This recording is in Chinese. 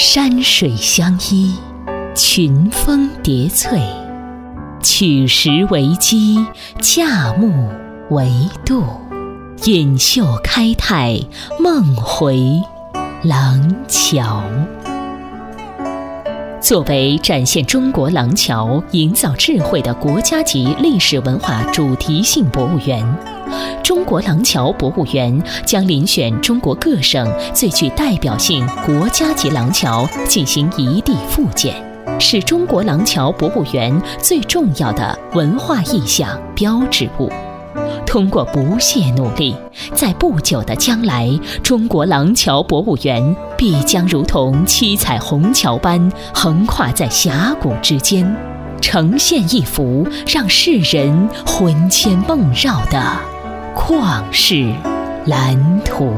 山水相依，群峰叠翠，取石为基，架木为渡，锦绣开泰，梦回廊桥。作为展现中国廊桥、营造智慧的国家级历史文化主题性博物园，中国廊桥博物园将遴选中国各省最具代表性国家级廊桥进行一地复建，是中国廊桥博物园最重要的文化意象标志物。通过不懈努力，在不久的将来，中国廊桥博物园必将如同七彩虹桥般横跨在峡谷之间，呈现一幅让世人魂牵梦绕的旷世蓝图。